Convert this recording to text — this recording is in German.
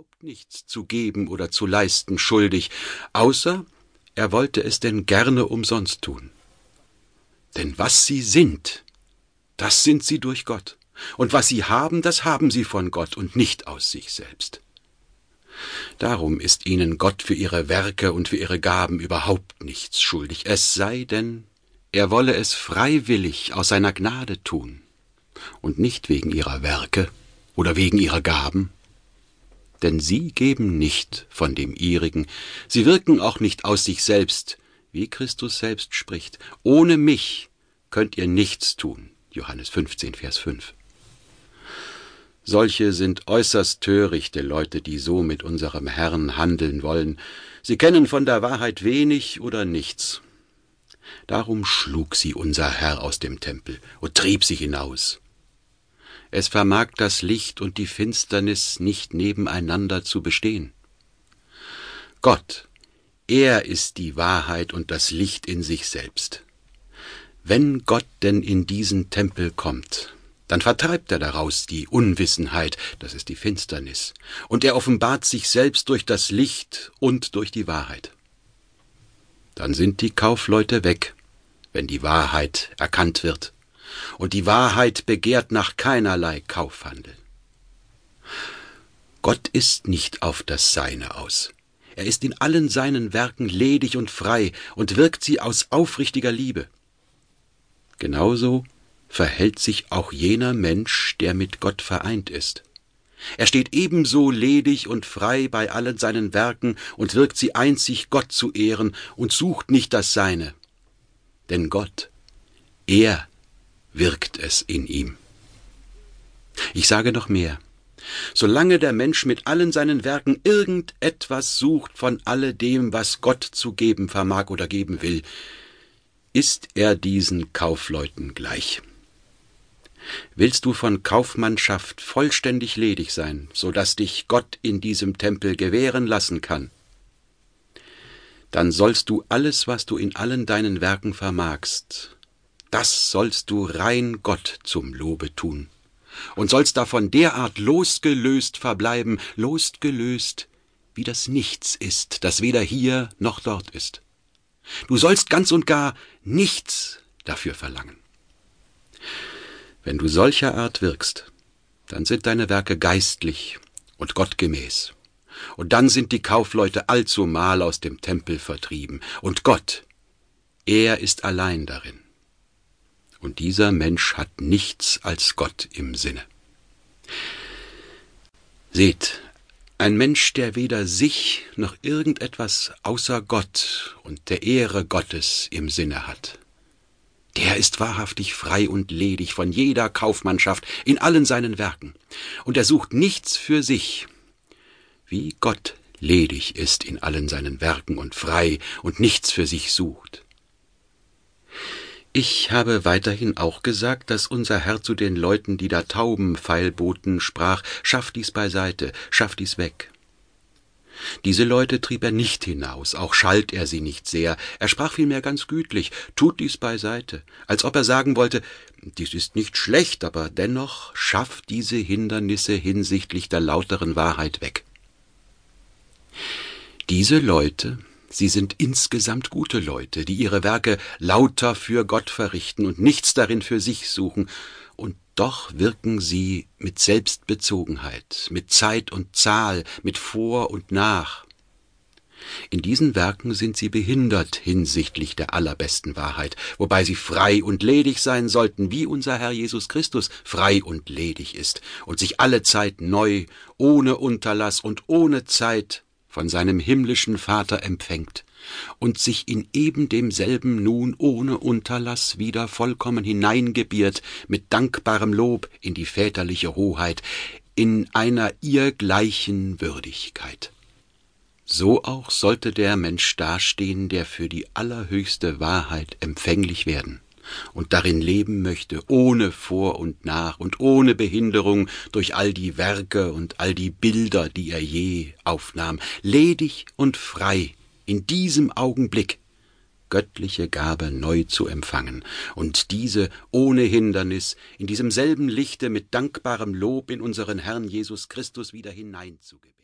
überhaupt nichts zu geben oder zu leisten schuldig, außer er wollte es denn gerne umsonst tun. Denn was sie sind, das sind sie durch Gott, und was sie haben, das haben sie von Gott und nicht aus sich selbst. Darum ist ihnen Gott für ihre Werke und für ihre Gaben überhaupt nichts schuldig, es sei denn, er wolle es freiwillig aus seiner Gnade tun und nicht wegen ihrer Werke oder wegen ihrer Gaben. Denn sie geben nicht von dem ihrigen, sie wirken auch nicht aus sich selbst, wie Christus selbst spricht, ohne mich könnt ihr nichts tun. Johannes 15, Vers 5. Solche sind äußerst törichte Leute, die so mit unserem Herrn handeln wollen. Sie kennen von der Wahrheit wenig oder nichts. Darum schlug sie unser Herr aus dem Tempel und trieb sie hinaus. Es vermag das Licht und die Finsternis nicht nebeneinander zu bestehen. Gott, er ist die Wahrheit und das Licht in sich selbst. Wenn Gott denn in diesen Tempel kommt, dann vertreibt er daraus die Unwissenheit, das ist die Finsternis, und er offenbart sich selbst durch das Licht und durch die Wahrheit. Dann sind die Kaufleute weg, wenn die Wahrheit erkannt wird, und die Wahrheit begehrt nach keinerlei Kaufhandel. Gott ist nicht auf das Seine aus. Er ist in allen seinen Werken ledig und frei und wirkt sie aus aufrichtiger Liebe. Genauso verhält sich auch jener Mensch, der mit Gott vereint ist. Er steht ebenso ledig und frei bei allen seinen Werken und wirkt sie einzig Gott zu ehren und sucht nicht das Seine. Denn Gott, er wirkt es in ihm. Ich sage noch mehr. Solange der Mensch mit allen seinen Werken irgendetwas sucht von alledem, was Gott zu geben vermag oder geben will, ist er diesen Kaufleuten gleich. Willst du von Kaufmannschaft vollständig ledig sein, so dass dich Gott in diesem Tempel gewähren lassen kann, dann sollst du alles, was du in allen deinen Werken vermagst, das sollst du rein Gott zum Lobe tun und sollst davon derart losgelöst verbleiben, losgelöst, wie das Nichts ist, das weder hier noch dort ist. Du sollst ganz und gar nichts dafür verlangen. Wenn du solcher Art wirkst, dann sind deine Werke geistlich und gottgemäß. Und dann sind die Kaufleute allzumal aus dem Tempel vertrieben. Und Gott, er ist allein darin. Und dieser Mensch hat nichts als Gott im Sinne. Seht, ein Mensch, der weder sich noch irgendetwas außer Gott und der Ehre Gottes im Sinne hat, der ist wahrhaftig frei und ledig von jeder Kaufmannschaft in allen seinen Werken, und er sucht nichts für sich, wie Gott ledig ist in allen seinen Werken und frei und nichts für sich sucht. Ich habe weiterhin auch gesagt, dass unser Herr zu den Leuten, die da Tauben feilboten, sprach, schaff dies beiseite, schaff dies weg. Diese Leute trieb er nicht hinaus, auch schalt er sie nicht sehr, er sprach vielmehr ganz gütlich, tut dies beiseite, als ob er sagen wollte, dies ist nicht schlecht, aber dennoch schafft diese Hindernisse hinsichtlich der lauteren Wahrheit weg. Diese Leute, sie sind insgesamt gute Leute, die ihre Werke lauter für Gott verrichten und nichts darin für sich suchen, und doch wirken sie mit Selbstbezogenheit, mit Zeit und Zahl, mit Vor und Nach. In diesen Werken sind sie behindert hinsichtlich der allerbesten Wahrheit, wobei sie frei und ledig sein sollten, wie unser Herr Jesus Christus frei und ledig ist und sich alle Zeit neu, ohne Unterlass und ohne Zeit von seinem himmlischen Vater empfängt und sich in eben demselben nun ohne Unterlass wieder vollkommen hineingebiert mit dankbarem Lob in die väterliche Hoheit, in einer ihr gleichen Würdigkeit. So auch sollte der Mensch dastehen, der für die allerhöchste Wahrheit empfänglich werden und darin leben möchte, ohne Vor und Nach und ohne Behinderung durch all die Werke und all die Bilder, die er je aufnahm, ledig und frei in diesem Augenblick göttliche Gabe neu zu empfangen und diese ohne Hindernis in diesem selben Lichte mit dankbarem Lob in unseren Herrn Jesus Christus wieder hineinzugeben.